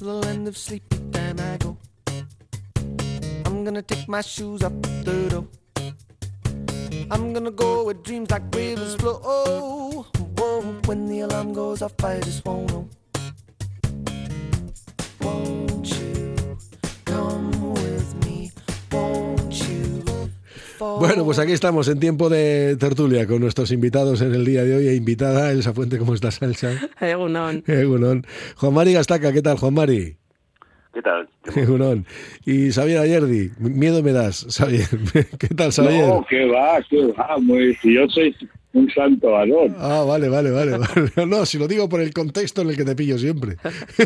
to the land of sleepy time I go. I'm gonna take my shoes off the door. I'm gonna go where dreams like rivers flow. Oh, when the alarm goes off, I just won't know. Bueno, pues aquí estamos en tiempo de tertulia con nuestros invitados en el día de hoy e invitada Elsa Fuente, ¿cómo estás, Elsa? Egunon. Egunon. Juan Mari Gastaca, ¿qué tal, Juan Mari? ¿Qué tal? Egunon. Y Xavier Ayerdi, miedo me das, Xavier. ¿Qué tal, Xavier? No, que va, que va. Muy, si yo soy un santo varón. Ah, vale, vale, vale, vale. No, si lo digo por el contexto en el que te pillo siempre.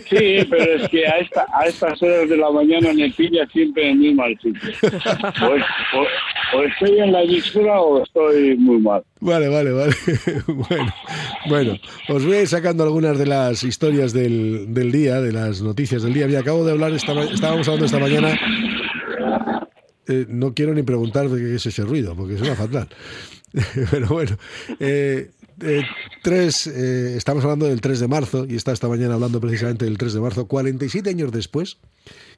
Sí, pero es que a, esta, a estas horas de la mañana me pilla siempre en muy mal sitio. O, o- o estoy en la emisora o estoy muy mal. Vale, vale, vale. Bueno, bueno, os voy a ir sacando algunas de las historias del, del día, de las noticias del día. Mira, acabo de hablar, esta, estábamos hablando esta mañana. Eh, no quiero ni preguntar de qué es ese ruido, porque suena fatal. Pero bueno, eh, eh, tres, eh, estamos hablando del 3 de marzo y está esta mañana hablando precisamente del 3 de marzo, 47 años después,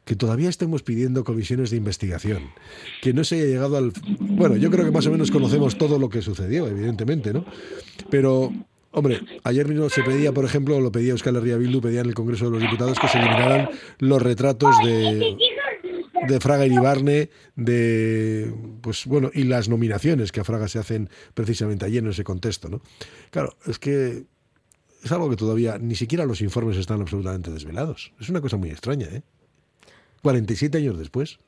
que todavía estemos pidiendo comisiones de investigación, que no se haya llegado al... Bueno, yo creo que más o menos conocemos todo lo que sucedió, evidentemente, ¿no? Pero, hombre, ayer mismo se pedía, por ejemplo, lo pedía Euskal Herria Bildu, pedía en el Congreso de los Diputados que se eliminaran los retratos de, de Fraga Iribarne, de pues bueno, y las nominaciones que a Fraga se hacen precisamente allí en ese contexto, ¿no? Claro, es que es algo que todavía ni siquiera los informes están absolutamente desvelados. Es una cosa muy extraña, ¿eh? 47 años después.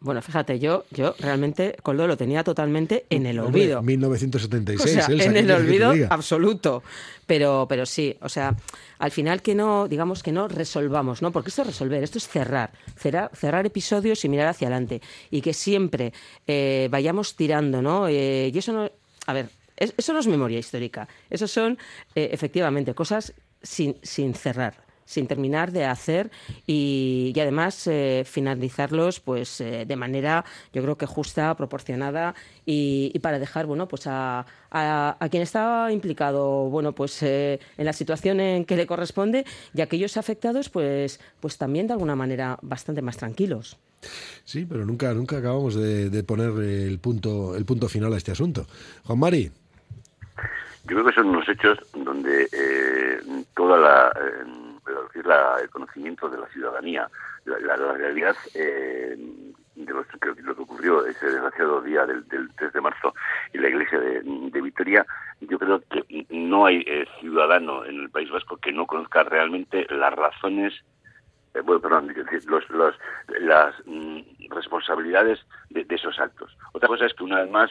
Bueno, fíjate, yo, yo realmente Coldo lo tenía totalmente en el olvido. 1976, O sea, Elsa, en ¿qué el olvido absoluto. Pero, pero sí, o sea, al final que no, digamos que no resolvamos, ¿no? Porque esto es resolver, esto es cerrar, cerrar, cerrar episodios y mirar hacia adelante. Y que siempre eh, vayamos tirando, ¿no? Eh, y eso no, a ver, es- eso no es memoria histórica. Eso son, eh, efectivamente, cosas sin, sin cerrar sin terminar de hacer y, y además eh, finalizarlos pues eh, de manera yo creo que justa proporcionada y, y para dejar bueno pues a, a- a quien está implicado bueno pues eh, en la situación en que le corresponde y aquellos afectados pues pues también de alguna manera bastante más tranquilos Sí, pero nunca, nunca acabamos de, de poner el punto, el punto final a este asunto. Juan Mari, Yo creo que son unos hechos donde eh, toda la, pero decir, la- el conocimiento de la ciudadanía, la, la- la realidad eh, de los- que- lo que ocurrió ese desgraciado día del, del 3 de marzo en la iglesia de, de Vitoria, yo creo que no hay eh, ciudadano en el País Vasco que no conozca realmente las razones eh, bueno, perdón, los, los, las mm, responsabilidades de, de esos actos. Otra cosa es que una vez más,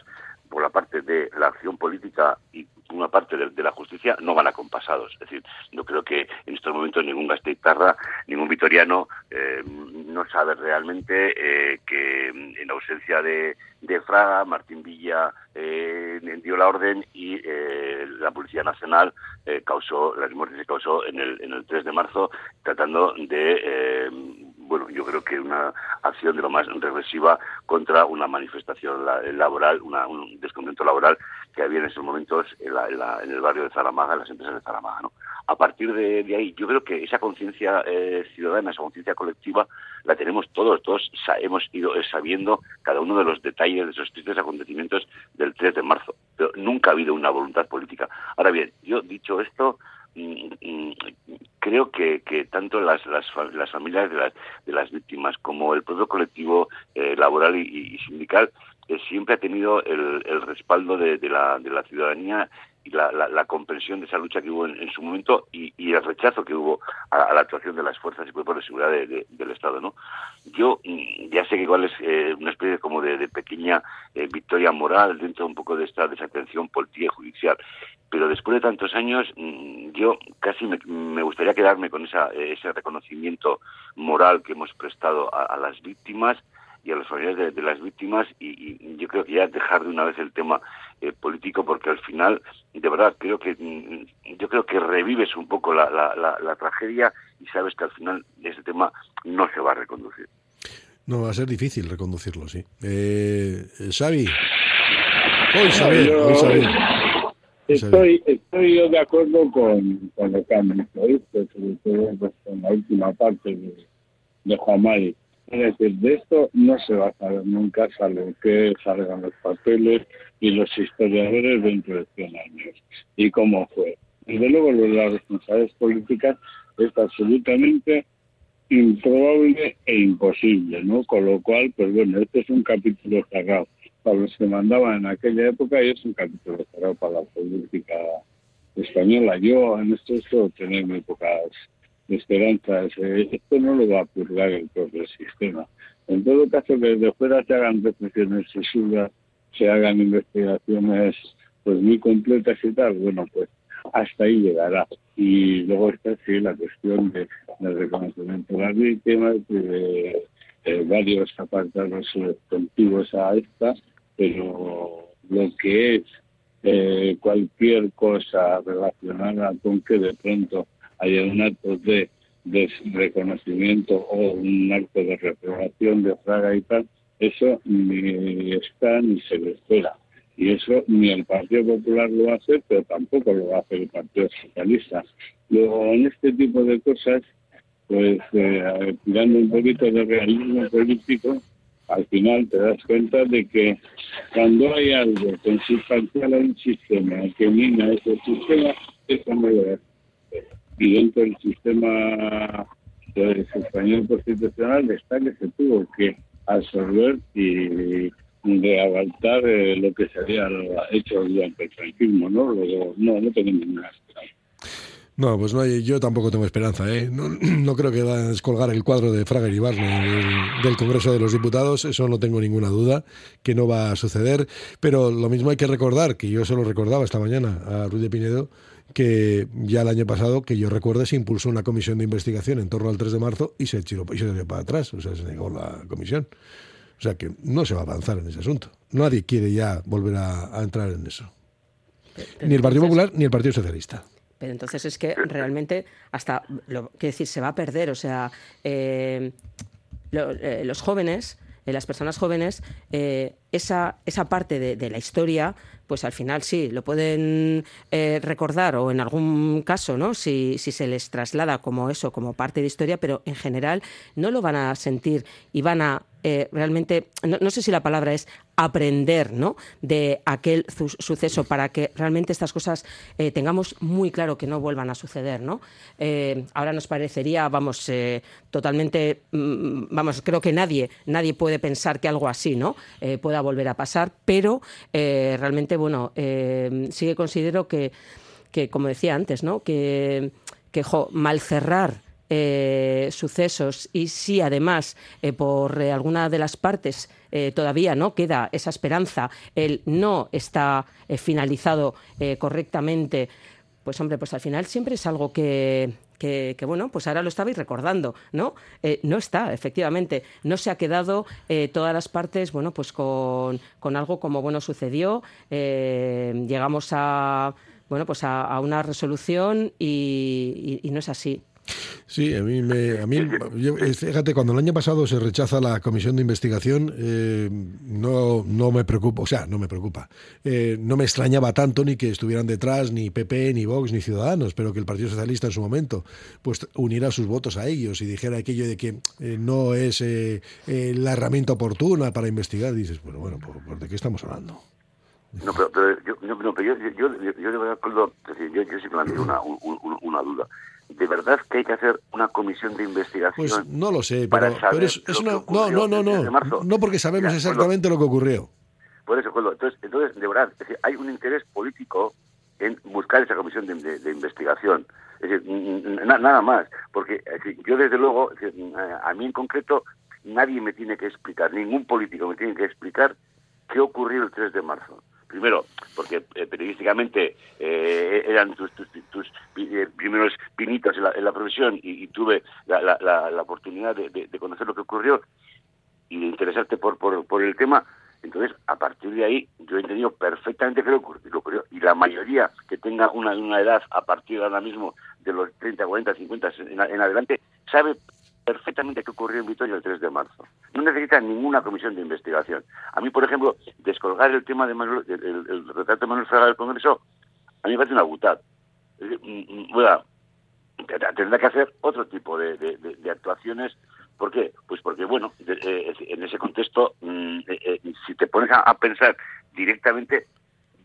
por la parte de la acción política y una parte de, de la justicia, no van acompasados. Es decir, yo creo que en estos momentos ningún gasteitarra, ningún vitoriano eh, no sabe realmente eh, que en ausencia de, de Fraga, Martín Villa eh, dio la orden y eh, la Policía Nacional causó las muertes que causó en el, en el 3 de marzo, tratando de, bueno, yo creo que una acción de lo más regresiva contra una manifestación la- laboral, una- un descontento laboral que había en esos momentos en, la- en la- en el barrio de Zaramaga, en las empresas de Zaramaga. ¿no? A partir de, de ahí, yo creo que esa conciencia eh, ciudadana, esa conciencia colectiva, la tenemos todos, todos hemos ido eh, sabiendo cada uno de los detalles de esos tristes acontecimientos del 3 de marzo. Pero nunca ha habido una voluntad política. Ahora bien, yo dicho esto, creo que, tanto las, las, fa- las familias de las, de las víctimas como el propio colectivo eh, laboral y, sindical eh, siempre ha tenido el, respaldo de, la, de la ciudadanía y la, la, la comprensión de esa lucha que hubo en, su momento y, el rechazo que hubo a, la actuación de las fuerzas y cuerpos de seguridad de- de- del Estado. ¿no? Yo mm, ya sé que igual es eh, una especie como de, de pequeña eh, victoria moral dentro un poco de esta desatención política y judicial, pero después de tantos años mm, yo casi me, gustaría quedarme con esa, ese reconocimiento moral que hemos prestado a, las víctimas y a los familiares de, las víctimas y, yo creo que ya dejar de una vez el tema eh, político porque al final de verdad creo que mm, yo creo que revives un poco la, la, la, tragedia y sabes que al final ese tema no se va a reconducir. no va a ser difícil reconducirlo, sí. Eh, Xavi. Hoy Xavier, hoy Xavier. Estoy, estoy yo de acuerdo con, con lo que han dicho, sobre todo pues, con la última parte de, de Juan Mari. Es decir, de esto no se va a saber nunca, salvo que salgan los papeles y los historiadores dentro de 100 años. ¿Y cómo fue? Desde luego, lo de las responsabilidades políticas es absolutamente improbable e imposible, ¿no? Con lo cual, pues bueno, este es un capítulo cerrado los que mandaban en aquella época y es un capítulo para la política española. Yo en esto suelo tener muy pocas esperanzas. Eh, esto no lo va a purgar el propio sistema. En todo caso, que desde fuera se hagan reflexiones sesudas, se hagan investigaciones pues muy completas y tal, bueno, pues hasta ahí llegará. Y luego está sí la cuestión de, del reconocimiento de las víctimas, de, varios apartados substantivos a esta, pero lo que es eh, cualquier cosa relacionada con que de pronto haya un acto de, de reconocimiento o un acto de reprobación de Fraga y tal, eso ni está ni se le espera. Y eso ni el Partido Popular lo hacer, pero tampoco lo hacer el Partido Socialista. Luego, en este tipo de cosas, pues eh, tirando un poquito de realismo político, al final te das cuenta de que cuando hay algo consustancial a un sistema que mina ese sistema, eso no lo Y dentro del sistema pues, español constitucional está que se tuvo que absorber y de aguantar eh, lo que se había hecho durante el franquismo, ¿no? Luego, no, no tenemos ninguna esperanza. No, pues no hay, yo tampoco tengo esperanza. ¿eh? No, no, creo que va a descolgar el cuadro de Fraga y del, del, Congreso de los Diputados, eso no tengo ninguna duda, que no va a suceder. Pero lo mismo hay que recordar, que yo se lo recordaba esta mañana a Ruiz de Pinedo, que ya el año pasado, que yo recuerde, se impulsó una comisión de investigación en torno al 3 de marzo y se tiró, y se dio para atrás, o sea, se negó la comisión. O sea que no se va a avanzar en ese asunto. Nadie quiere ya volver a, a entrar en eso. Ni el Partido Popular ni el Partido Socialista. Pero entonces es que realmente hasta, lo que decir, se va a perder. O sea, eh, lo, eh, los jóvenes, eh, las personas jóvenes, esa, esa parte de, de, la historia, pues al final sí, lo pueden recordar o en algún caso, ¿no? Si, si se les traslada como eso, como parte de historia, pero en general no lo van a sentir y van a eh, realmente, no, sé si la palabra es aprender ¿no? de aquel su suceso para que realmente estas cosas eh, tengamos muy claro que no vuelvan a suceder. ¿no? Eh, ahora nos parecería, vamos, totalmente, mm, vamos, creo que nadie, nadie puede pensar que algo así ¿no? pueda volver a pasar, pero realmente, bueno, sí que considero que, que, como decía antes, ¿no? que, que mal cerrar eh, sucesos. Y si además eh, por eh, alguna de las partes eh, todavía no queda esa esperanza, el no está finalizado correctamente, pues hombre, pues al final siempre es algo que, que, bueno, pues ahora lo estabais recordando, ¿no? No está, efectivamente, no se ha quedado todas las partes, bueno, pues con, con algo como, bueno, sucedió, llegamos a, bueno, pues a, una resolución y no es así. Sí, a mí, me, a mí fíjate, cuando el año pasado se rechaza la comisión de investigación, eh, no, no me preocupa, o sea, no me preocupa. Eh, no me extrañaba tanto ni que estuvieran detrás ni PP, ni Vox, ni Ciudadanos, pero que el Partido Socialista en su momento pues uniera sus votos a ellos y dijera aquello de que eh, no es eh, la herramienta oportuna para investigar. Dices, bueno, bueno, ¿por, por ¿de qué estamos hablando? No, pero, pero yo, no, pero yo, yo, yo, yo, de verdad, yo, yo, yo sí planteo una, una, una duda de verdad que hay que hacer una comisión de investigación. Pues no lo sé, pero, pero es, es una. No, no, no, no. No porque sabemos Mira, exactamente lo que ocurrió. Por eso, entonces, entonces, de verdad, es decir, hay un interés político en buscar esa comisión de, de, de investigación. Es decir, na, nada más. Porque decir, yo, desde luego, decir, a mí en concreto, nadie me tiene que explicar, ningún político me tiene que explicar qué ocurrió el 3 de marzo. Primero, porque eh, periodísticamente eh, eran tus, tus, tus eh, primeros pinitos en la, en la profesión y, tuve la, la, la, oportunidad de, de, conocer lo que ocurrió y de interesarte por, por, por el tema. Entonces, a partir de ahí, yo he entendido perfectamente qué ocurrió, ocurrió. Y la mayoría que tenga una, una edad a partir de ahora mismo, de los 30, 40, 50 en, en adelante, sabe perfectamente qué ocurrió en Vitoria el 3 de marzo. No necesita ninguna comisión de investigación. A mí, por ejemplo, descolgar el tema de Manuel, el, retrato de Manuel Fraga del Congreso, a mí me parece una butad. Mm, mm, tendrá que hacer otro tipo de, actuaciones. ¿Por qué? Pues porque, bueno, eh, en ese contexto, mm, eh, eh, si te pones a, a pensar directamente,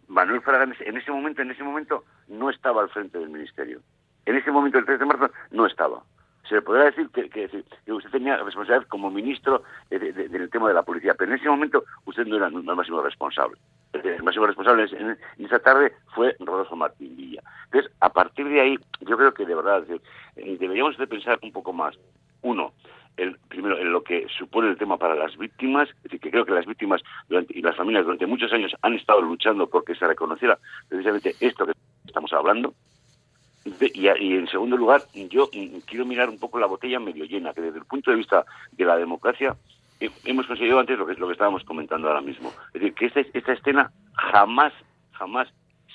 Manuel Fraga en ese momento, en ese momento, no estaba al frente del ministerio. En ese momento, el 3 de marzo, no estaba. Se le podrá decir que, usted tenía responsabilidad como ministro de- de- del tema de la policía, pero en ese momento usted no era el máximo responsable. El máximo responsable en, en esa tarde fue Rodolfo Martín Villa. Entonces, a partir de ahí, yo creo que de verdad eh, deberíamos de pensar un poco más. Uno, el, primero, en lo que supone el tema para las víctimas, es decir, que creo que las víctimas durante- y las familias durante muchos años han estado luchando porque se reconociera precisamente esto que estamos hablando. Y, en segundo lugar, yo quiero mirar un poco la botella medio llena, que desde el punto de vista de la democracia hemos conseguido antes lo que, lo que estábamos comentando ahora mismo. Es decir, que esta, esta escena jamás, jamás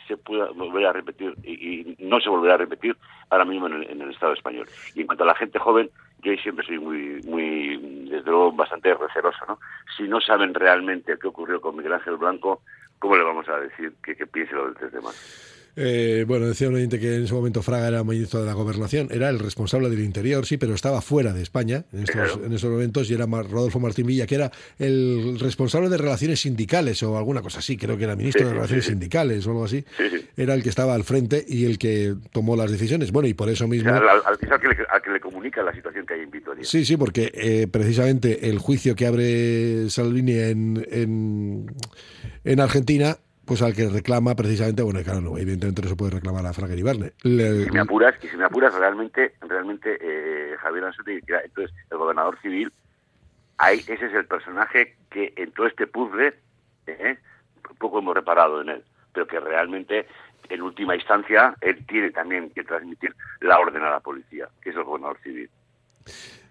se pueda volver a repetir y, no se volverá a repetir ahora mismo en el, Estado español. Y en cuanto a la gente joven, yo siempre soy muy, muy, desde luego, bastante receloso, ¿no? Si no saben realmente qué ocurrió con Miguel Ángel Blanco, ¿cómo le vamos a decir que, que piense lo del 3 de marzo? Eh, bueno, decía un oyente que en ese momento Fraga era ministro de la Gobernación, era el responsable del Interior, sí, pero estaba fuera de España en, estos, Claro. en esos momentos y era Rodolfo Martín Villa, que era el responsable de relaciones sindicales o alguna cosa así, creo que era ministro Sí, de relaciones sí, sí. sindicales o algo así. Sí, sí. Era el que estaba al frente y el que tomó las decisiones. Bueno, y por eso O mismo... sea, al, al- es al que, le, al que le comunica la situación que hay en Vitoria. Sí, sí, porque eh, precisamente el juicio que abre Salvini en, en, en Argentina, pues al que reclama precisamente, bueno, claro, evidentemente no se puede reclamar a Fraga Ibarne. Le- si me apuras, y si me apuras realmente, realmente eh, Javier era entonces el gobernador civil, ahí ese es el personaje que en todo este puzzle eh, poco hemos reparado en él, pero que realmente en última instancia él tiene también que transmitir la orden a la policía, que es el gobernador civil.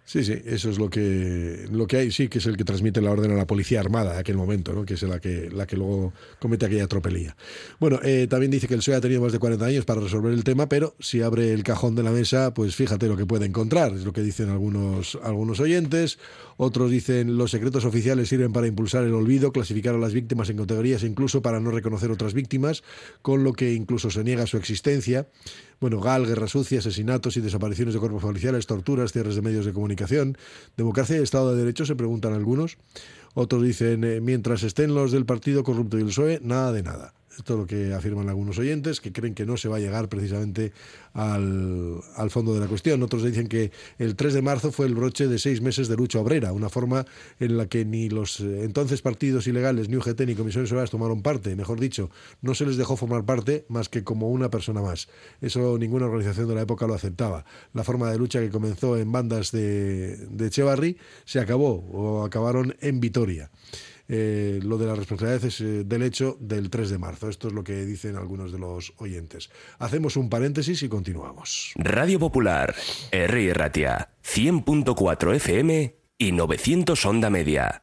Sí, sí, eso es lo que, lo que hay, sí, que es el que transmite la orden a la policía armada en aquel momento, ¿no? que es la que, la que luego comete aquella tropelía. Bueno, eh, también dice que el PSOE ha tenido más de 40 años para resolver el tema, pero si abre el cajón de la mesa, pues fíjate lo que puede encontrar, es lo que dicen algunos, algunos oyentes. Otros dicen los secretos oficiales sirven para impulsar el olvido, clasificar a las víctimas en categorías incluso para no reconocer otras víctimas, con lo que incluso se niega su existencia. Bueno, GAL, guerra sucia, asesinatos y desapariciones de cuerpos policiales, torturas, cierres de medios de comunicación, democracia y Estado de Derecho, se preguntan algunos. Otros dicen, eh, mientras estén los del partido corrupto y el PSOE, nada de nada. Esto es lo que afirman algunos oyentes, que creen que no se va a llegar precisamente al, al fondo de la cuestión. Otros dicen que el 3 de marzo fue el broche de seis meses de lucha obrera, una forma en la que ni los eh, entonces partidos ilegales, ni UGT, ni comisiones obreras tomaron parte. Mejor dicho, no se les dejó formar parte más que como una persona más. Eso ninguna organización de la época lo aceptaba. La forma de lucha que comenzó en bandas de, de Echevarri se acabó o acabaron en Vitoria. Eh, lo de la responsabilidad es eh, del hecho del 3 de marzo. Esto es lo que dicen algunos de los oyentes. Hacemos un paréntesis y continuamos. Radio Popular, R. Ratia, 100.4 FM y 900 Onda Media.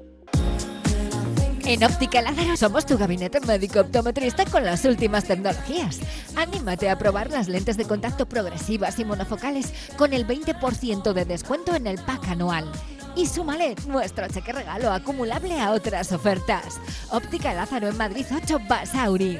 En Óptica Lázaro somos tu gabinete médico optometrista con las últimas tecnologías. Anímate a probar las lentes de contacto progresivas y monofocales con el 20% de descuento en el pack anual. Y súmale nuestro cheque regalo acumulable a otras ofertas. Óptica Lázaro en Madrid 8 Basauri.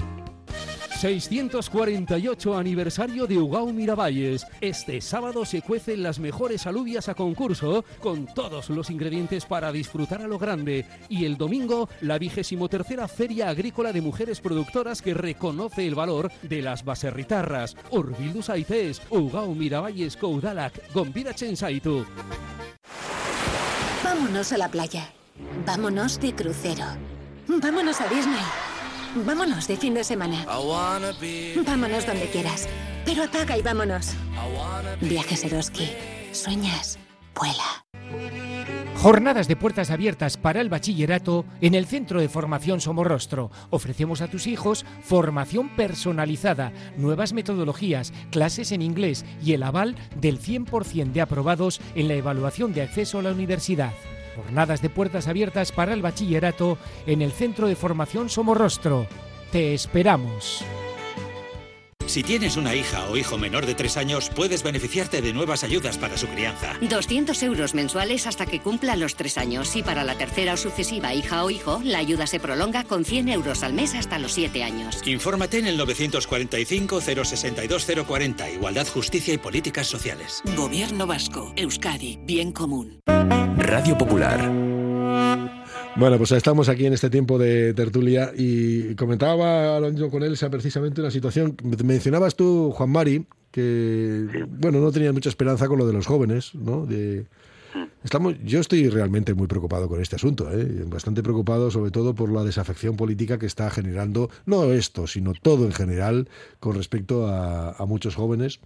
648 aniversario de Ugao Miravalles. Este sábado se cuecen las mejores alubias a concurso con todos los ingredientes para disfrutar a lo grande. Y el domingo, la vigésimo tercera Feria Agrícola de Mujeres Productoras que reconoce el valor de las baserritarras. Urbildus Aites, Ugao Miravalles Koudalak, Gombida Chensaitu. Vámonos a la playa. Vámonos de crucero. Vámonos a Disney. Vámonos de fin de semana. Vámonos donde quieras. Pero apaga y vámonos. Viajes Eroski. Sueñas. Vuela. Jornadas de puertas abiertas para el bachillerato en el Centro de Formación Somorrostro. Ofrecemos a tus hijos formación personalizada, nuevas metodologías, clases en inglés y el aval del 100% de aprobados en la evaluación de acceso a la universidad. Jornadas de puertas abiertas para el bachillerato en el Centro de Formación Somorrostro. Te esperamos. Si tienes una hija o hijo menor de 3 años, puedes beneficiarte de nuevas ayudas para su crianza. 200 euros mensuales hasta que cumpla los 3 años y para la tercera o sucesiva hija o hijo, la ayuda se prolonga con 100 euros al mes hasta los 7 años. Infórmate en el 945 062 040, Igualdad, Justicia y Políticas Sociales. Gobierno Vasco, Euskadi, Bien Común. Radio Popular. Bueno, pues estamos aquí en este tiempo de tertulia y comentaba Alonso con él precisamente una situación. Mencionabas tú, Juan Mari, que bueno, no tenías mucha esperanza con lo de los jóvenes, ¿no? De, estamos, yo estoy realmente muy preocupado con este asunto, ¿eh? bastante preocupado sobre todo por la desafección política que está generando, no esto, sino todo en general, con respecto a, a muchos jóvenes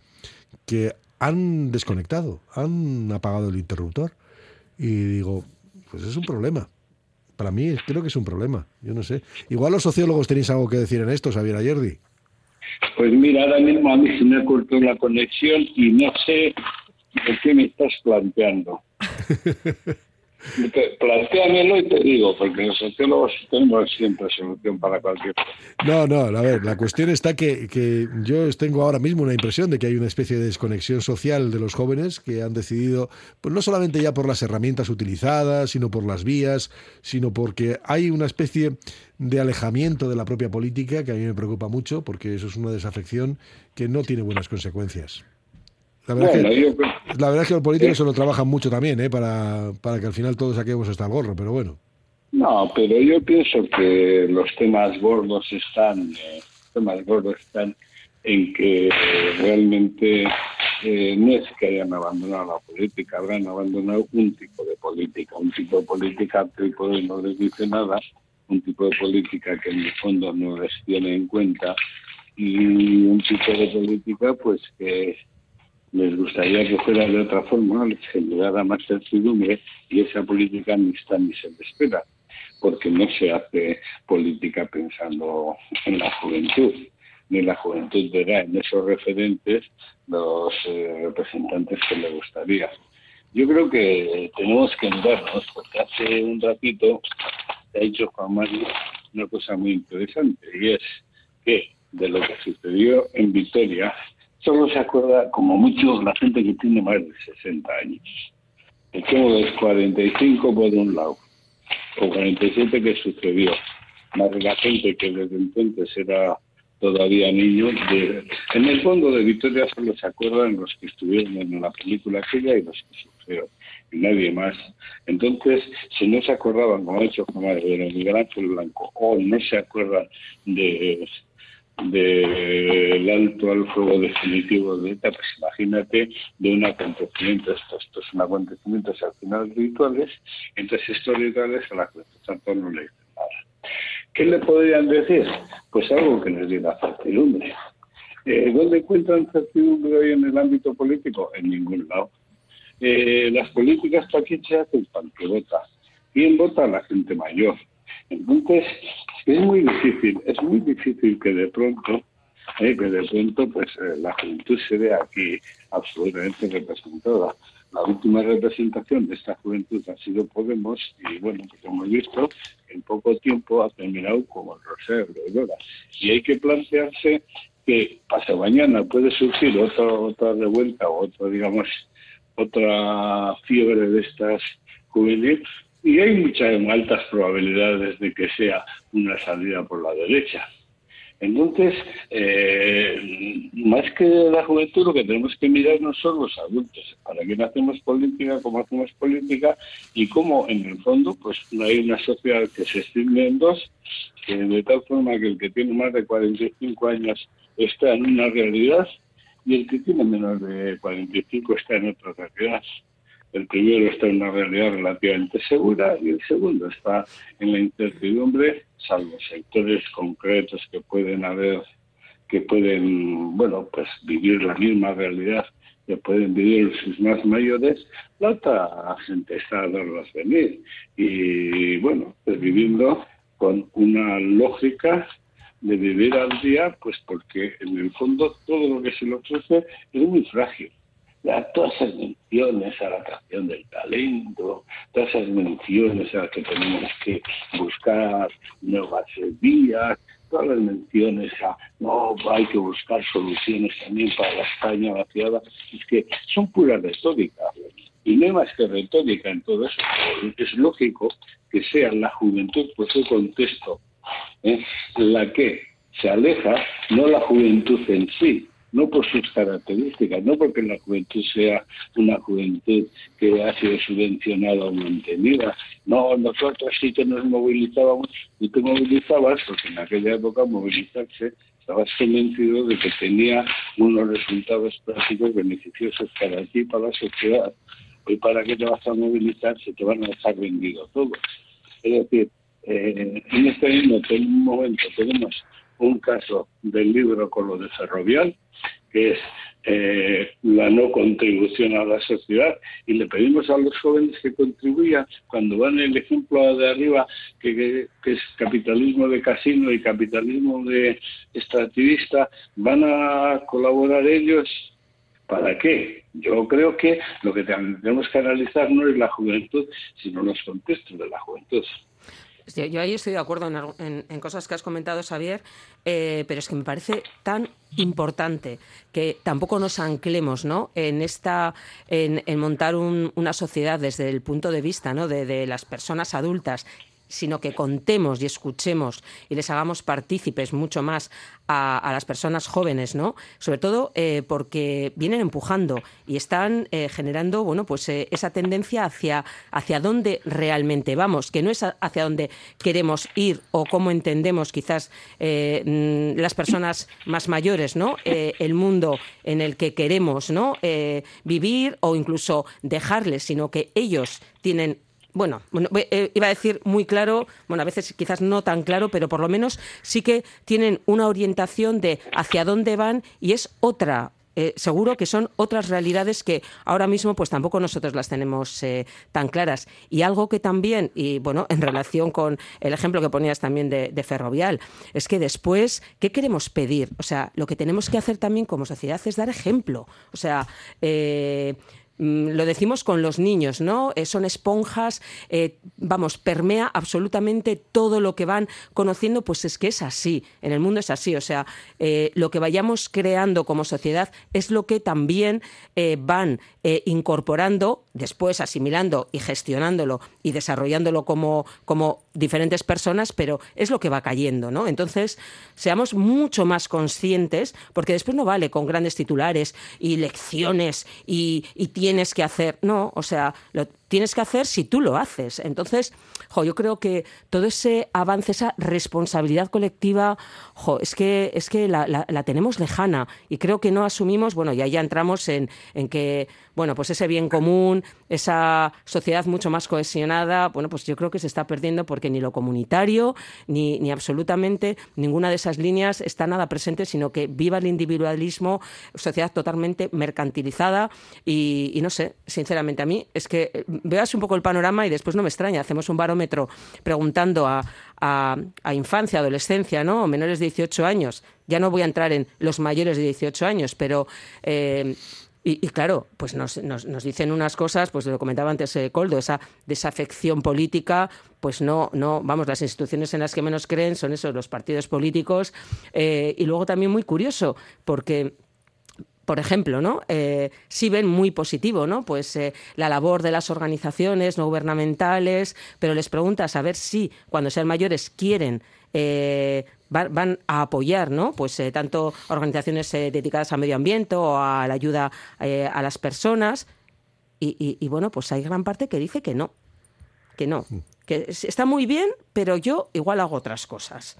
que han desconectado, han apagado el interruptor. Y digo, pues es un problema. Para mí creo que es un problema. Yo no sé. Igual los sociólogos tenéis algo que decir en esto, Xavier Ayerdi. Pues mira, ahora mismo a mí se me ha cortado la conexión y no sé de qué me estás planteando. Plantéamelo y te digo, porque los sociólogos tenemos siempre solución para cualquier. No, no, a ver, la cuestión está que, que, yo tengo ahora mismo una impresión de que hay una especie de desconexión social de los jóvenes que han decidido, pues no solamente ya por las herramientas utilizadas, sino por las vías, sino porque hay una especie de alejamiento de la propia política que a mí me preocupa mucho, porque eso es una desafección que no tiene buenas consecuencias. La verdad, bueno, es que, yo... la verdad es que los políticos se lo trabajan mucho también, ¿eh? para, para que al final todos saquemos hasta el gorro, pero bueno. No, pero yo pienso que los temas gordos están, eh, temas gordos están en que realmente eh, no es que hayan abandonado la política, habrán abandonado un tipo de política, un tipo de política que no les dice nada, un tipo de política que en el fondo no les tiene en cuenta y un tipo de política pues que les gustaría que fuera de otra forma, les generara más certidumbre y esa política ni está ni se le espera, porque no se hace política pensando en la juventud, ni la juventud verá en esos referentes los eh, representantes que le gustaría. Yo creo que tenemos que enterarnos, porque hace un ratito ha dicho Juan Mario una cosa muy interesante, y es que de lo que sucedió en Vitoria, solo se acuerda, como mucho, la gente que tiene más de 60 años. Echemos los 45 por un lado, o 47 que sucedió, más la gente que desde entonces era todavía niño. en el fondo de Victoria solo se acuerdan los que estuvieron en la película aquella y los que sufrieron, y nadie más. Entonces, si no se acordaban, como ha dicho Juan de Miguel Ángel Blanco, o no se acuerdan de del alto al fuego definitivo de ETA, pues imagínate de un acontecimiento, esto, estos son acontecimientos al final rituales, entonces estos rituales a la Cruz Santo no le dicen nada. ¿Qué le podrían decir? Pues algo que les diga certidumbre. Eh, ¿Dónde encuentran certidumbre hoy en el ámbito político? En ningún lado. Eh, las políticas para se hacen para que vota. ¿Quién vota? La gente mayor. Entonces, es muy difícil, es muy difícil que de pronto, eh, que de pronto, pues eh, la juventud se vea aquí absolutamente representada. La última representación de esta juventud ha sido Podemos y bueno, pues hemos visto en poco tiempo ha terminado como el Rosario de Y hay que plantearse que pasado mañana puede surgir otra, otra revuelta o otra, digamos, otra fiebre de estas juveniles y hay muchas altas probabilidades de que sea una salida por la derecha. Entonces, eh, más que la juventud, lo que tenemos que mirar no son los adultos, para qué hacemos política, cómo hacemos política y cómo, en el fondo, pues hay una sociedad que se extiende en dos, de tal forma que el que tiene más de 45 años está en una realidad y el que tiene menos de 45 está en otra realidad. El primero está en una realidad relativamente segura y el segundo está en la incertidumbre, salvo sectores concretos que pueden haber, que pueden, bueno, pues vivir la misma realidad que pueden vivir sus más mayores, la otra gente está a verlos venir. Y bueno, pues viviendo con una lógica de vivir al día, pues porque en el fondo todo lo que se le ofrece es muy frágil todas esas menciones a la atracción del talento, todas esas menciones a que tenemos que buscar nuevas vías, todas las menciones a no hay que buscar soluciones también para la España vaciada, es que son pura retórica. Y no hay más que retórica en todo eso. Es lógico que sea la juventud, por su contexto, ¿eh? la que se aleja, no la juventud en sí, no por sus características, no porque la juventud sea una juventud que ha sido subvencionada o mantenida. No, nosotros sí que nos movilizábamos y te movilizabas, porque en aquella época movilizarse estabas convencido de que tenía unos resultados prácticos beneficiosos para ti y para la sociedad. Hoy, ¿para qué te vas a movilizar si te van a dejar vendido todo? Es decir, eh, en este mismo momento tenemos un caso del libro con lo de Ferrovial, que es eh, la no contribución a la sociedad, y le pedimos a los jóvenes que contribuyan, cuando van el ejemplo de arriba, que, es capitalismo de casino y capitalismo de extractivista, ¿van a colaborar ellos? ¿Para qué? Yo creo que lo que tenemos que analizar no es la juventud, sino los contextos de la juventud. Yo ahí estoy de acuerdo en, cosas que has comentado, Xavier, eh, pero es que me parece tan importante que tampoco nos anclemos ¿no? en, esta, en, montar una sociedad desde el punto de vista ¿no? de, de las personas adultas sino que contemos y escuchemos y les hagamos partícipes mucho más a, las personas jóvenes, ¿no? Sobre todo eh, porque vienen empujando y están eh, generando, bueno, pues eh, esa tendencia hacia, hacia dónde realmente vamos, que no es hacia dónde queremos ir o cómo entendemos quizás mm, las personas más mayores, ¿no? el mundo en el que queremos, ¿no? vivir o incluso dejarles, sino que ellos tienen bueno, eh, iba a decir muy claro, bueno, a veces quizás no tan claro, pero por lo menos sí que tienen una orientación de hacia dónde van y es otra. Eh, seguro que son otras realidades que ahora mismo pues tampoco nosotros las tenemos eh, tan claras. Y algo que también, y bueno, en relación con el ejemplo que ponías también de, de, Ferrovial, es que después, ¿qué queremos pedir? O sea, lo que tenemos que hacer también como sociedad es dar ejemplo. O sea, Mm, lo decimos con los niños, ¿no? Eh, son esponjas, eh, vamos, permea absolutamente todo lo que van conociendo, pues es que es así, en el mundo es así, o sea, eh, lo que vayamos creando como sociedad es lo que también van incorporando, después asimilando y gestionándolo y desarrollándolo como, como diferentes personas, pero es lo que va cayendo, ¿no? Entonces, seamos mucho más conscientes, porque después no vale con grandes titulares y lecciones y, y tienes que hacer, no, o sea, lo tienes que hacer si tú lo haces. Entonces, yo creo que todo ese avance, esa responsabilidad colectiva, jo, es que, es que la, tenemos lejana y creo que no asumimos, bueno, y ahí ya entramos en, en que, bueno, pues ese bien común, esa sociedad mucho más cohesionada, bueno, pues yo creo que se está perdiendo porque ni lo comunitario, ni, ni absolutamente ninguna de esas líneas está nada presente, sino que viva el individualismo, sociedad totalmente mercantilizada y, y no sé, sinceramente a mí es que veas un poco el panorama y después no me extraña, hacemos un barómetro preguntando a, a, infancia, adolescencia, ¿no? Menores de 18 años. Ya no voy a entrar en los mayores de 18 años, pero... Eh, y, claro, pues nos, nos, dicen unas cosas, pues lo comentaba antes eh, Coldo, esa desafección política, pues no, no, vamos, las instituciones en las que menos creen son esos, los partidos políticos. Eh, y luego también muy curioso, porque por ejemplo, ¿no? Eh, sí ven muy positivo, ¿no? Pues eh, la labor de las organizaciones no gubernamentales, pero les preguntas a ver si cuando sean mayores quieren eh, van, a apoyar, ¿no? Pues eh, tanto organizaciones eh, dedicadas al medio ambiente o a la ayuda eh, a las personas. Y, bueno, pues hay gran parte que dice que no, que no, que está muy bien, pero yo igual hago otras cosas.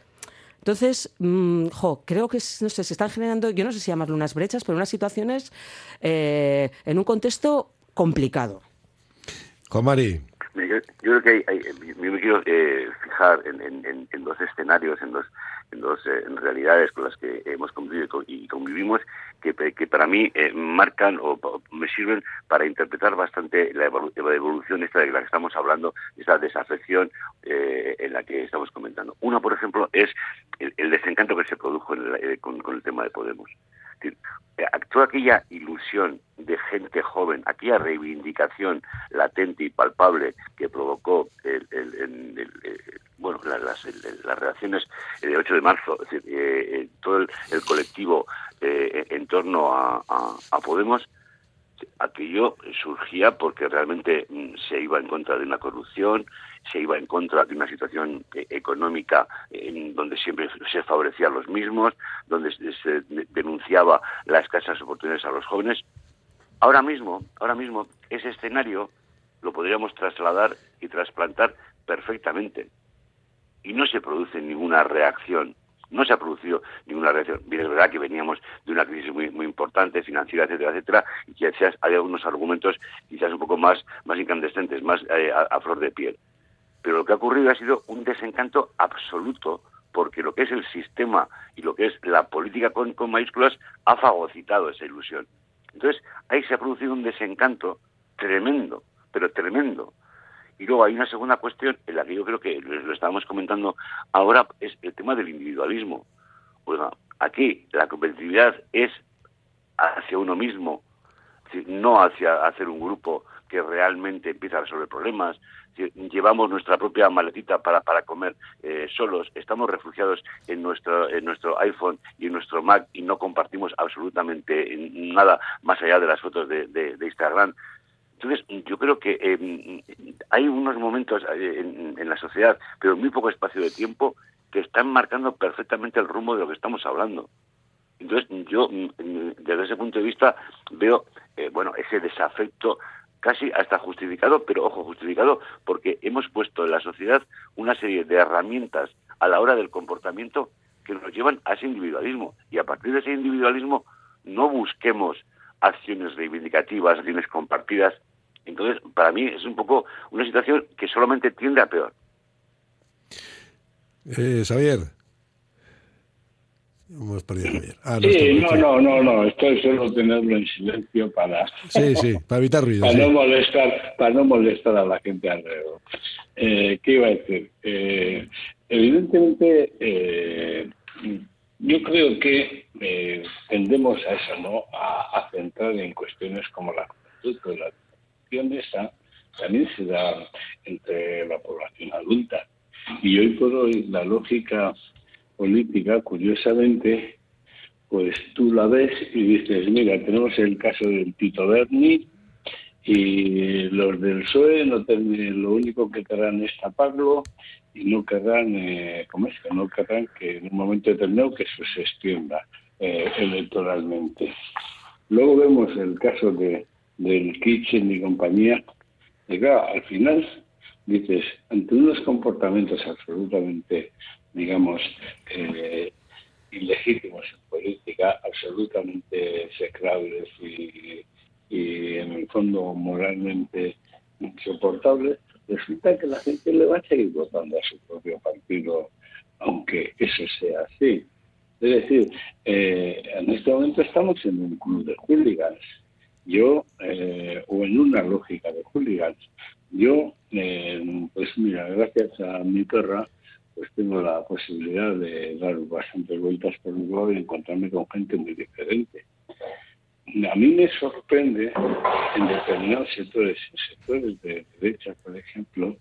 Entonces, mm, jo, creo que no sé, se están generando, yo no sé si llamarlo unas brechas, pero unas situaciones en un contexto complicado. Comari. Yo, creo que hay, yo me quiero fijar en, en, dos escenarios, en dos en dos eh, realidades con las que hemos convivido y convivimos que, que para mí eh, marcan o, me sirven para interpretar bastante la, evolución esta de la que estamos hablando, esta desafección eh, en la que estamos comentando. Una, por ejemplo, es el, desencanto que se produjo con, con el tema de Podemos. Toda aquella ilusión de gente joven, aquella reivindicación latente y palpable que provocó el, bueno, las, las, reacciones del 8 de marzo, es decir, eh, eh, todo el, colectivo eh, en torno a, Podemos, aquello surgía porque realmente mm, se iba en contra de una corrupción, se iba en contra de una situación económica en donde siempre se favorecía los mismos, donde se denunciaba las escasas oportunidades a los jóvenes. Ahora mismo, ahora mismo, ese escenario lo podríamos trasladar y trasplantar perfectamente y no se produce ninguna reacción. No se ha producido ninguna reacción. Bien, es verdad que veníamos de una crisis muy, muy importante, financiera, etcétera, etcétera, y quizás hay algunos argumentos quizás un poco más, más incandescentes, más eh, a, flor de piel. Pero lo que ha ocurrido ha sido un desencanto absoluto porque lo que es el sistema y lo que es la política con, con mayúsculas ha fagocitado esa ilusión. Entonces, ahí se ha producido un desencanto tremendo, pero tremendo. Y luego hay una segunda cuestión en la que yo creo que lo estábamos comentando ahora, es el tema del individualismo. Oiga, aquí la competitividad es hacia uno mismo, no hacia hacer un grupo que realmente empieza a resolver problemas. Llevamos nuestra propia maletita para, para comer eh, solos, estamos refugiados en nuestro, en nuestro iPhone y en nuestro Mac y no compartimos absolutamente nada más allá de las fotos de, de Instagram. Entonces, yo creo que eh, hay unos momentos eh, en, la sociedad, pero muy poco espacio de tiempo, que están marcando perfectamente el rumbo de lo que estamos hablando. Entonces, yo, mm, desde ese punto de vista, veo, eh, bueno, ese desafecto casi hasta justificado, pero ojo, justificado porque hemos puesto en la sociedad una serie de herramientas a la hora del comportamiento que nos llevan a ese individualismo. Y a partir de ese individualismo no busquemos acciones reivindicativas, acciones compartidas. Entonces, para mí es un poco una situación que solamente tiende a peor. Eh, Xavier. Hemos perdido a Javier. Ah, no, sí, no, no, no, no, esto es solo tenerlo en silencio para... Sí, sí, para evitar ruido. para, no molestar, para no molestar a la gente alrededor. Eh, ¿Qué iba a decir? Eh, evidentemente, eh, yo creo que eh, tendemos a eso, ¿no? A, centrar en cuestiones como la juventud, la educación esa también se da entre la población adulta. Y hoy por hoy la lógica política, curiosamente, pues tú la ves y dices, mira, tenemos el caso del Tito Berni y los del PSOE no lo único que querrán es taparlo no querrán, eh, ¿cómo es no querrán que en un momento determinado que eso se extienda eh, electoralmente. Luego vemos el caso de del Kitchen y compañía, y al final dices, ante unos comportamientos absolutamente, digamos, eh, ilegítimos en política, absolutamente execrables y, y en el fondo moralmente insoportables, resulta que la gente le va a seguir votando a su propio partido, aunque eso sea así. Es decir, eh, en este momento estamos en un club de hooligans. Yo, eh, o en una lógica de hooligans. Yo, eh, pues mira, gracias a mi perra, pues tengo la posibilidad de dar bastantes vueltas por el globo y encontrarme con gente muy diferente a mí me sorprende en determinados sectores, en sectores de derecha, por ejemplo,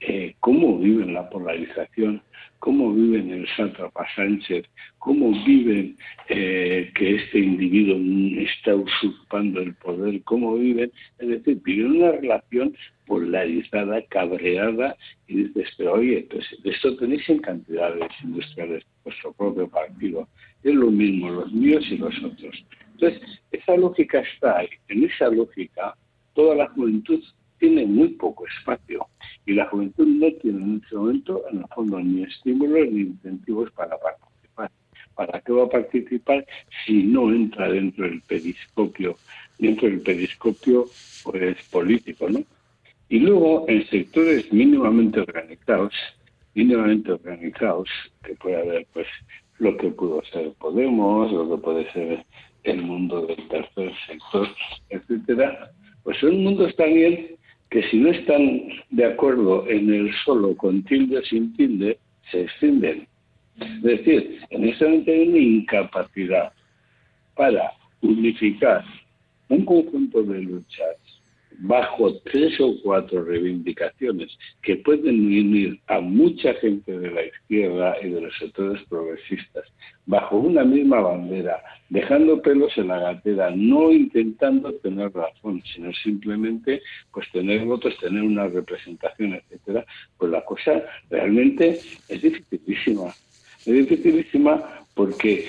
eh, cómo viven la polarización, cómo viven el sátrapa Sánchez, cómo viven eh, que este individuo está usurpando el poder, cómo viven, es decir, viven una relación polarizada, cabreada, y dices, pero oye, pues esto tenéis en cantidades industriales, vuestro propio partido, es lo mismo los míos y los otros. Entonces, esa lógica está ahí, en esa lógica toda la juventud tiene muy poco espacio y la juventud no tiene en este momento, en el fondo, ni estímulos ni incentivos para participar. ¿Para qué va a participar si no entra dentro del periscopio, dentro del periscopio pues, político, ¿no? Y luego, en sectores mínimamente organizados, mínimamente organizados, que puede haber, pues, lo que pudo ser Podemos, lo que puede ser el mundo del tercer sector, etcétera, pues son mundos también que si no están de acuerdo en el solo con tilde sin tilde, se extienden. Es decir, en este momento hay una incapacidad para unificar un conjunto de luchas bajo tres o cuatro reivindicaciones que pueden unir a mucha gente de la izquierda y de los sectores progresistas bajo una misma bandera, dejando pelos en la gatera, no intentando tener razón, sino simplemente pues tener votos, tener una representación, etcétera, pues la cosa realmente es dificilísima. Es dificilísima porque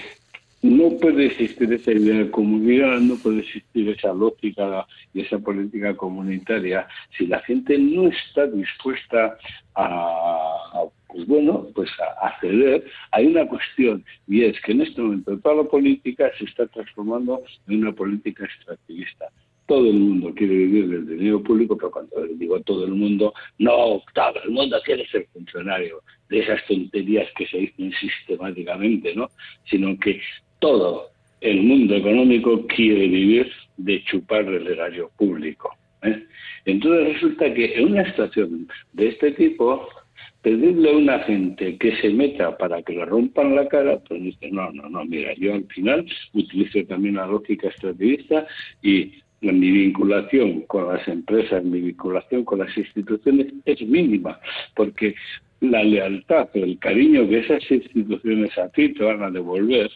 no puede existir esa idea de comunidad, no puede existir esa lógica y esa política comunitaria si la gente no está dispuesta a, pues bueno, pues a, ceder. Hay una cuestión y es que en este momento toda la política se está transformando en una política extractivista todo el mundo quiere vivir del dinero público, pero cuando digo todo el mundo, no todo el mundo quiere ser funcionario de esas tonterías que se dicen sistemáticamente, ¿no? Sino que todo el mundo económico quiere vivir de chupar del erario público. ¿eh? Entonces resulta que en una situación de este tipo, pedirle a una gente que se meta para que le rompan la cara, pues dice, no, no, no, mira, yo al final utilizo también la lógica estrategista y mi vinculación con las empresas, mi vinculación con las instituciones es mínima, porque la lealtad, el cariño que esas instituciones a ti te van a devolver,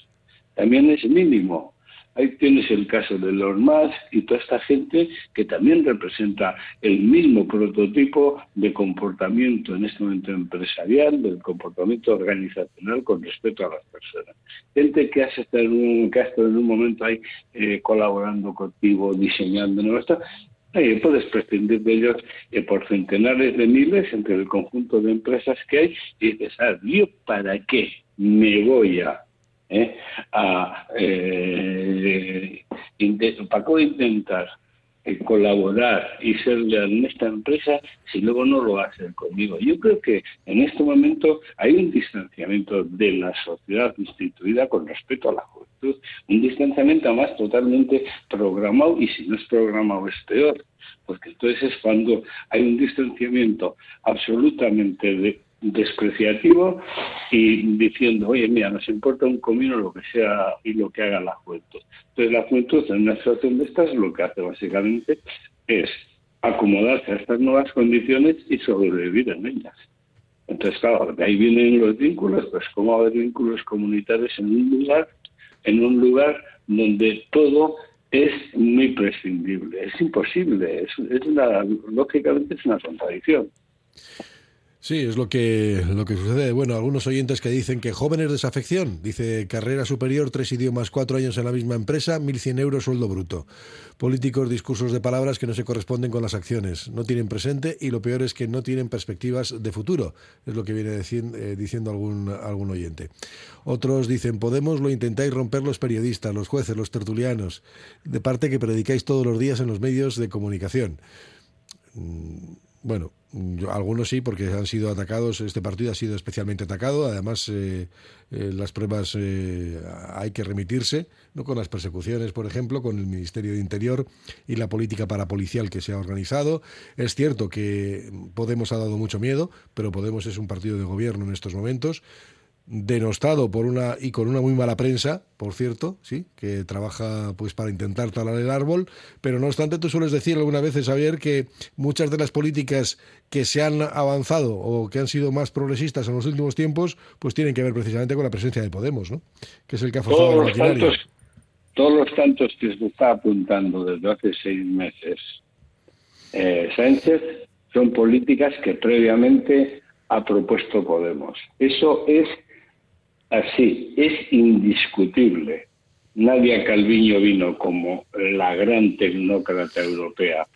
también es mínimo. Ahí tienes el caso de los más y toda esta gente que también representa el mismo prototipo de comportamiento en este momento empresarial, del comportamiento organizacional con respecto a las personas. Gente que ha estado en un, momento ahí eh, colaborando contigo, diseñando, ¿no? Esto, puedes prescindir de ellos eh, por centenares de miles entre el conjunto de empresas que hay y dices, ah, ¿yo para qué me voy a ¿eh? a eh, para intentar eh, colaborar y ser leal en esta empresa si luego no lo hacen conmigo. Yo creo que en este momento hay un distanciamiento de la sociedad instituida con respecto a la juventud, un distanciamiento más totalmente programado y si no es programado es peor, porque entonces es cuando hay un distanciamiento absolutamente de despreciativo y diciendo, oye, mira, nos importa un comino lo que sea y lo que haga la juventud. Entonces la juventud en una situación de estas lo que hace básicamente es acomodarse a estas nuevas condiciones y sobrevivir en ellas. Entonces, claro, de ahí vienen los vínculos, pues cómo haber vínculos comunitarios en un lugar, en un lugar donde todo es muy prescindible, es imposible, es, es lógicamente es una contradicción. Sí, es lo que, lo que sucede. Bueno, algunos oyentes que dicen que jóvenes desafección, dice carrera superior, tres idiomas, cuatro años en la misma empresa, 1.100 euros sueldo bruto. Políticos, discursos de palabras que no se corresponden con las acciones, no tienen presente y lo peor es que no tienen perspectivas de futuro, es lo que viene eh, diciendo algún, algún oyente. Otros dicen, Podemos lo intentáis romper los periodistas, los jueces, los tertulianos, de parte que predicáis todos los días en los medios de comunicación. Mm, algunos sí, porque han sido atacados. Este partido ha sido especialmente atacado. Además, eh, eh, las pruebas eh, hay que remitirse, no con las persecuciones, por ejemplo, con el Ministerio de Interior y la política parapolicial que se ha organizado. Es cierto que Podemos ha dado mucho miedo, pero Podemos es un partido de gobierno en estos momentos. Denostado por una y con una muy mala prensa, por cierto, sí, que trabaja pues para intentar talar el árbol, pero no obstante tú sueles decir algunas veces, Javier, que muchas de las políticas que se han avanzado o que han sido más progresistas en los últimos tiempos, pues tienen que ver precisamente con la presencia de Podemos, ¿no? Que es el que ha forzado todos la los tantos, todos los tantos que se está apuntando desde hace seis meses eh, Sánchez son políticas que previamente ha propuesto Podemos. Eso es así, es indiscutible. Nadia Calviño vino como la gran tecnócrata europea,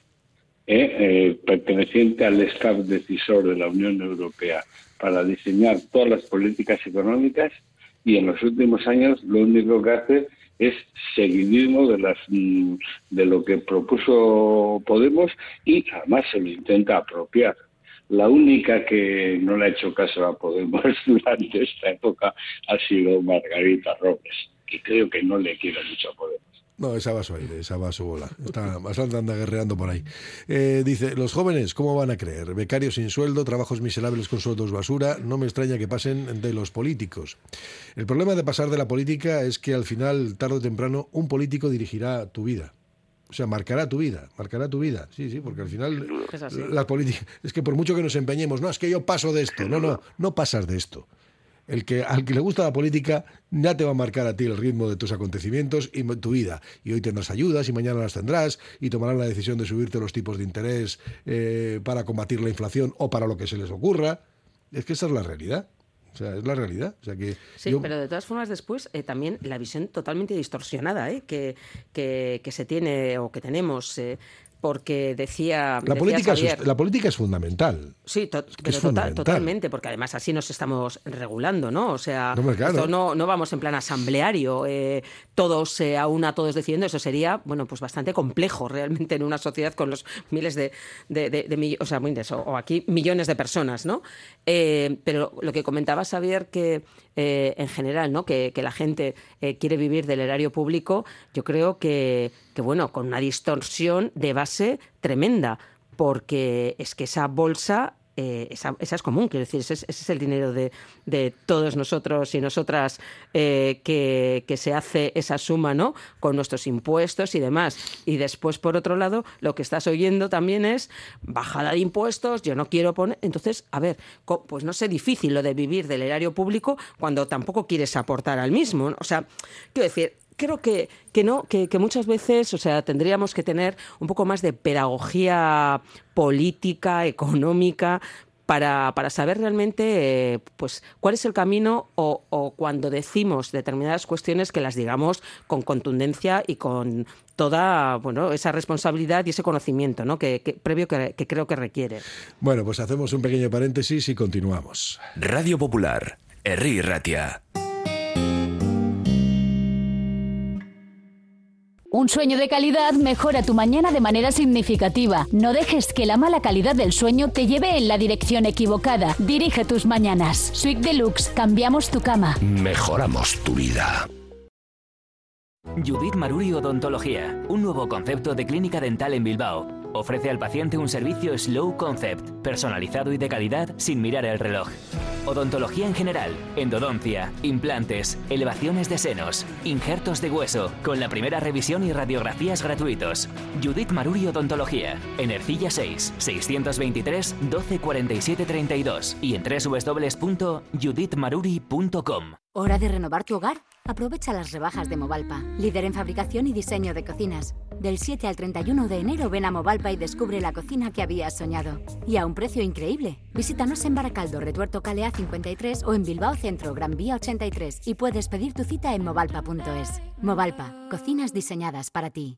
¿eh? Eh, perteneciente al staff decisor de la Unión Europea, para diseñar todas las políticas económicas y en los últimos años lo único que hace es seguidismo de las mm, de lo que propuso Podemos y además se lo intenta apropiar. La única que no le ha hecho caso a Podemos durante esta época ha sido Margarita Robles, que creo que no le quiere mucho a Podemos. No, esa va su aire, esa va su bola. Está bastante anda guerreando por ahí. Eh, dice, los jóvenes, ¿cómo van a creer? Becarios sin sueldo, trabajos miserables con sueldos basura, no me extraña que pasen de los políticos. El problema de pasar de la política es que al final, tarde o temprano, un político dirigirá tu vida. O sea, marcará tu vida, marcará tu vida. Sí, sí, porque al final Es la política es que por mucho que nos empeñemos, no, es que yo paso de esto. No, no, no pasas de esto. El que al que le gusta la política ya te va a marcar a ti el ritmo de tus acontecimientos y tu vida. Y hoy tendrás ayudas y mañana las tendrás y tomarán la decisión de subirte los tipos de interés eh, para combatir la inflación o para lo que se les ocurra. Es que esa es la realidad. O sea, es la realidad. O sea que Sí, yo- pero de todas formas después eh, también la visión totalmente distorsionada ¿eh? que, que, que se tiene o que tenemos, eh, porque decía, la, decía política es, la política es fundamental. Sí, to- que pero es total- fundamental. totalmente, porque además así nos estamos regulando, ¿no? O sea, No, claro. esto no, no vamos en plan asambleario, eh, todos eh, a una, todos decidiendo, eso sería, bueno, pues bastante complejo realmente en una sociedad con los miles de, de, de- o sea, miles, o, o aquí millones de personas, ¿no? Eh, pero lo que comentaba Xavier, que eh, en general, ¿no? Que, que la gente eh, quiere vivir del erario público, yo creo que, que, bueno, con una distorsión de base tremenda, porque es que esa bolsa eh, esa, esa es común, quiero decir, ese es, ese es el dinero de, de todos nosotros y nosotras eh, que, que se hace esa suma, ¿no? Con nuestros impuestos y demás. Y después, por otro lado, lo que estás oyendo también es bajada de impuestos, yo no quiero poner. Entonces, a ver, pues no sé, difícil lo de vivir del erario público cuando tampoco quieres aportar al mismo. ¿no? O sea, quiero decir, creo que, que no, que, que muchas veces, o sea, tendríamos que tener un poco más de pedagogía política, económica, para, para saber realmente eh, pues cuál es el camino o, o cuando decimos determinadas cuestiones que las digamos con contundencia y con toda bueno esa responsabilidad y ese conocimiento ¿no? que, que- previo que, que creo que requiere. Bueno, pues hacemos un pequeño paréntesis y continuamos. Radio Popular, Herri Ratia. Un sueño de calidad mejora tu mañana de manera significativa. No dejes que la mala calidad del sueño te lleve en la dirección equivocada. Dirige tus mañanas. Sweet Deluxe, cambiamos tu cama. Mejoramos tu vida. Judith Maruri Odontología, un nuevo concepto de clínica dental en Bilbao. Ofrece al paciente un servicio Slow Concept, personalizado y de calidad sin mirar el reloj. Odontología en general, endodoncia, implantes, elevaciones de senos, injertos de hueso, con la primera revisión y radiografías gratuitos. Judith Maruri Odontología, en Ercilla 6, 623 12 47 32 y en www.judithmaruri.com. ¿Hora de renovar tu hogar? Aprovecha las rebajas de Movalpa, líder en fabricación y diseño de cocinas. Del 7 al 31 de enero ven a Movalpa y descubre la cocina que habías soñado. Y a un precio increíble. Visítanos en Baracaldo, Retuerto Calea 53 o en Bilbao Centro, Gran Vía 83 y puedes pedir tu cita en movalpa.es. Movalpa, cocinas diseñadas para ti.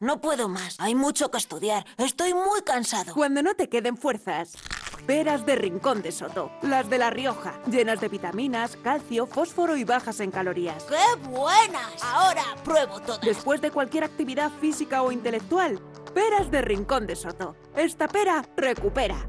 No puedo más. Hay mucho que estudiar. Estoy muy cansado. Cuando no te queden fuerzas, peras de Rincón de Soto. Las de La Rioja. Llenas de vitaminas, calcio, fósforo y bajas en calorías. ¡Qué buenas! Ahora pruebo todas. Después de cualquier actividad física o intelectual, peras de Rincón de Soto. Esta pera recupera.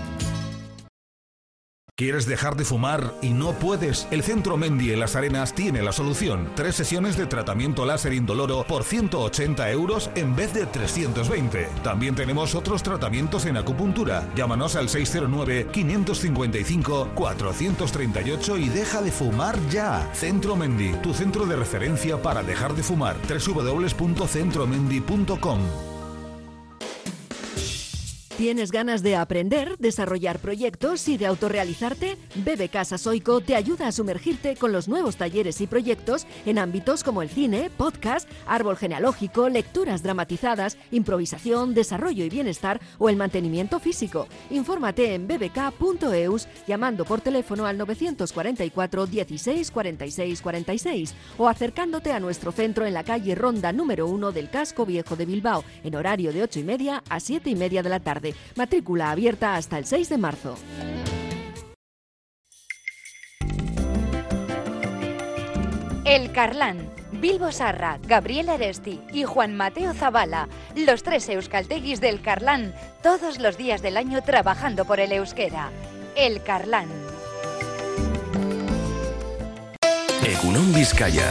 ¿Quieres dejar de fumar y no puedes? El Centro Mendy en Las Arenas tiene la solución. Tres sesiones de tratamiento láser indoloro por 180 euros en vez de 320. También tenemos otros tratamientos en acupuntura. Llámanos al 609-555-438 y deja de fumar ya. Centro Mendy, tu centro de referencia para dejar de fumar. www.centromendy.com ¿Tienes ganas de aprender, desarrollar proyectos y de autorrealizarte? Bebe Casa Soico te ayuda a sumergirte con los nuevos talleres y proyectos en ámbitos como el cine, podcast, árbol genealógico, lecturas dramatizadas, improvisación, desarrollo y bienestar o el mantenimiento físico. Infórmate en bbk.eus llamando por teléfono al 944 16 46 46 o acercándote a nuestro centro en la calle Ronda número 1 del Casco Viejo de Bilbao en horario de 8 y media a 7 y media de la tarde. Matrícula abierta hasta el 6 de marzo. El Carlán, Bilbo Sarra, Gabriel Aresti y Juan Mateo Zavala, los tres euskalteguis del Carlán, todos los días del año trabajando por el euskera. El Carlán. Egunon Vizcaya.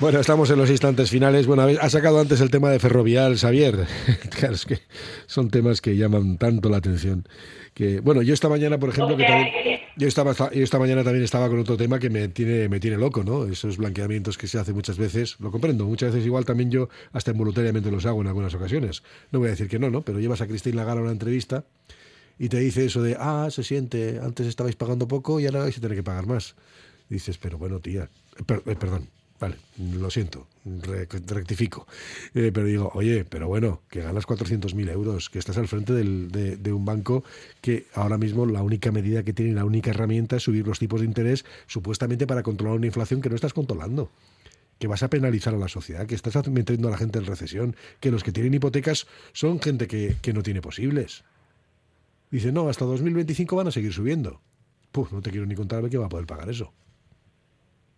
Bueno, estamos en los instantes finales. Bueno, ha sacado antes el tema de Ferrovial, Xavier. claro, es que son temas que llaman tanto la atención. Que, bueno, yo esta mañana, por ejemplo, que también, yo, estaba, yo esta mañana también estaba con otro tema que me tiene, me tiene loco, ¿no? Esos blanqueamientos que se hacen muchas veces, lo comprendo, muchas veces igual también yo hasta involuntariamente los hago en algunas ocasiones. No voy a decir que no, ¿no? Pero llevas a Cristina Lagarde a una entrevista y te dice eso de, ah, se siente, antes estabais pagando poco y ahora vais a tener que pagar más. dices, pero bueno, tía, per, eh, perdón, Vale, lo siento, rectifico. Eh, pero digo, oye, pero bueno, que ganas 400.000 euros, que estás al frente de, un banco que ahora mismo la única medida que tiene, la única herramienta es subir los tipos de interés, supuestamente para controlar una inflación que no estás controlando. Que vas a penalizar a la sociedad, que estás metiendo a la gente en recesión, que los que tienen hipotecas son gente que, que no tiene posibles. Dice, no, hasta 2025 van a seguir subiendo. Puf, no te quiero ni contar que va a poder pagar eso.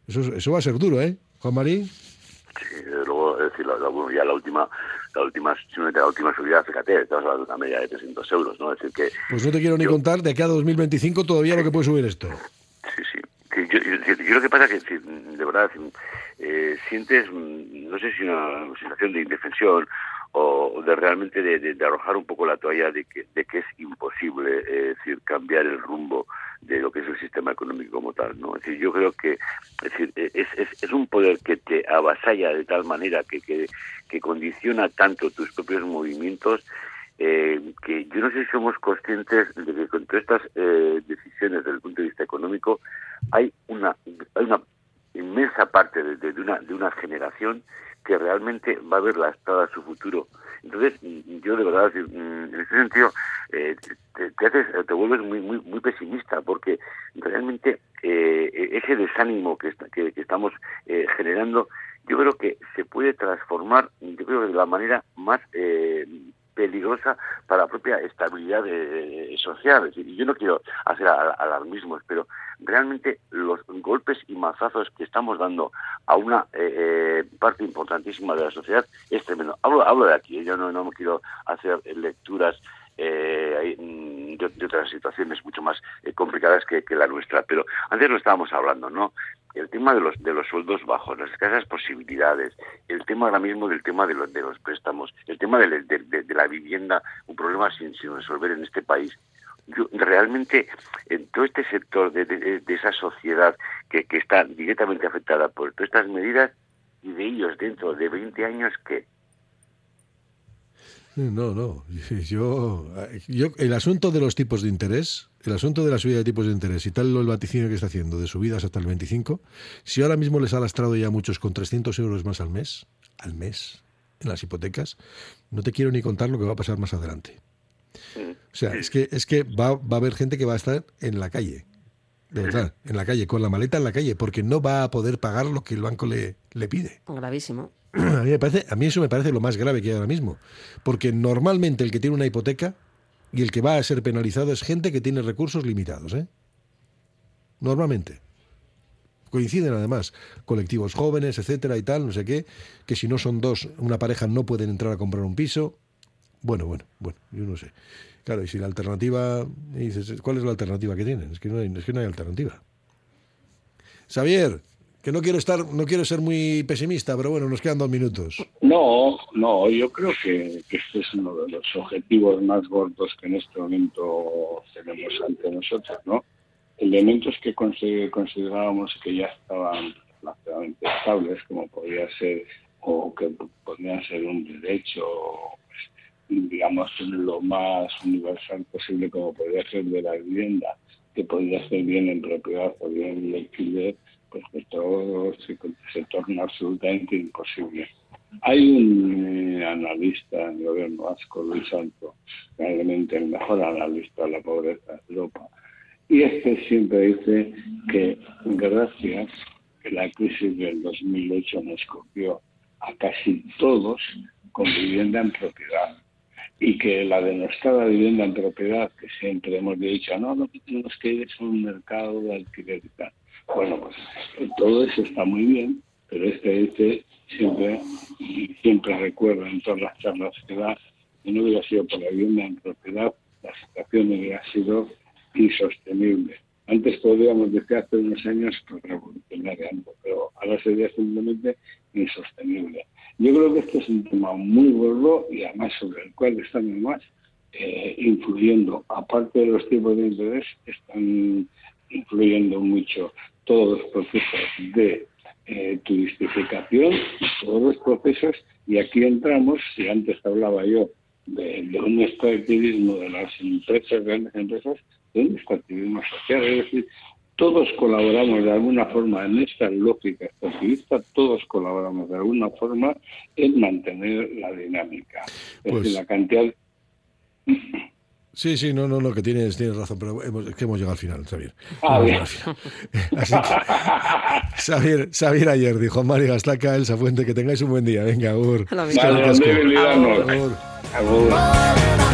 Eso, eso va a ser duro, ¿eh? Juan Marín. Sí, desde luego, es decir, la, la, ya la última, la última, la última subida, fíjate, estamos hablando de una media de 300 euros, ¿no? Es decir que... Pues no te quiero ni contar de aquí a 2025 todavía lo que puede subir esto. Sí, sí. sí yo, yo, yo, lo que pasa es que, de verdad, eh, sientes, no sé si una sensación de indefensión o de realmente de, de, de, arrojar un poco la toalla de que, de que es imposible eh, decir cambiar el rumbo de lo que es el sistema económico como tal no es decir yo creo que es decir es, es, es un poder que te avasalla de tal manera que, que, que condiciona tanto tus propios movimientos eh, que yo no sé si somos conscientes de que con todas estas eh, decisiones desde el punto de vista económico hay una hay una inmensa parte de, de una de una generación que realmente va a ver lastrada su futuro. Entonces, yo de verdad, en ese sentido, eh, te, te, haces, te vuelves muy, muy, muy pesimista, porque realmente eh, ese desánimo que estamos eh, generando, yo creo que se puede transformar, yo creo que de la manera más eh, peligrosa para la propia estabilidad eh, social. Es decir, yo no quiero hacer alarmismos, pero realmente los golpes y mazazos que estamos dando a una eh, parte importantísima de la sociedad es tremendo. Hablo, hablo de aquí, yo no, no quiero hacer lecturas eh, de, de, otras situaciones mucho más eh, complicadas que, que, la nuestra. Pero antes lo estábamos hablando, ¿no? el tema de los de los sueldos bajos, las escasas posibilidades, el tema ahora mismo del tema de los de los préstamos, el tema de, la vivienda, un problema sin, sin resolver en este país. Yo, realmente, en todo este sector de, de esa sociedad que, que, está directamente afectada por todas estas medidas, y de ellos dentro de 20 años, ¿qué? No, no. Yo, yo, el asunto de los tipos de interés, el asunto de la subida de tipos de interés y tal el vaticinio que está haciendo de subidas hasta el 25, si ahora mismo les ha lastrado ya muchos con 300 euros más al mes, al mes, en las hipotecas, no te quiero ni contar lo que va a pasar más adelante. O sea, es que, es que va, va a haber gente que va a estar en la calle, de verdad, en la calle, con la maleta en la calle, porque no va a poder pagar lo que el banco le, le pide. Gravísimo. A mí, eso me parece lo más grave que hay ahora mismo. Porque normalmente el que tiene una hipoteca y el que va a ser penalizado es gente que tiene recursos limitados. ¿eh? Normalmente. Coinciden además colectivos jóvenes, etcétera y tal, no sé qué, que si no son dos, una pareja no pueden entrar a comprar un piso. Bueno, bueno, bueno, yo no sé. Claro, y si la alternativa, dices, ¿cuál es la alternativa que tienen? Es que no hay, es que no hay alternativa. Xavier, que no quiero estar, no quiero ser muy pesimista, pero bueno, nos quedan dos minutos. No, no, yo creo que, este es uno de los objetivos más gordos que en este momento tenemos ante nosotros, ¿no? Elementos que considerábamos que ya estaban relativamente estables, como podría ser, o que podrían ser un derecho, digamos, lo más universal posible, como podría ser de la vivienda, que podría ser bien en propiedad o bien en alquiler, pues que todo se, torna absolutamente imposible. Hay un eh, analista en el gobierno vasco, Luis Santo, probablemente el mejor analista de la pobreza de Europa, y este siempre dice que gracias que la crisis del 2008 nos cogió a casi todos con vivienda en propiedad y que la denostada vivienda en propiedad, que siempre hemos dicho, no, lo que tenemos que ir es un mercado de alquiler y tal. Bueno, pues todo eso está muy bien, pero este dice siempre, siempre recuerda en todas las charlas que da, que no hubiera sido por la vivienda en propiedad, la situación hubiera sido insostenible. Antes podríamos decir hace unos años revolucionaria, pero ahora sería simplemente insostenible. Yo creo que este es un tema muy gordo y además sobre el cual estamos más eh, influyendo, aparte de los tipos de interés, están influyendo mucho todos los procesos de eh, turistificación, todos los procesos, y aquí entramos, si antes hablaba yo de, un extractivismo de las empresas, grandes empresas, de un extractivismo social, es decir, todos colaboramos de alguna forma en esta lógica extractivista, todos colaboramos de alguna forma en mantener la dinámica. Es decir, pues la cantidad... Sí, sí, no, no, no, que tienes, tienes razón, pero hemos, es que hemos llegado al final, Xavier. Ah, bien. Así que, Xavier, Xavier ayer dijo Mari Gastaca, Elsa Fuente, que tengáis un buen día. Venga, Agur. Vale, Agur. Agur.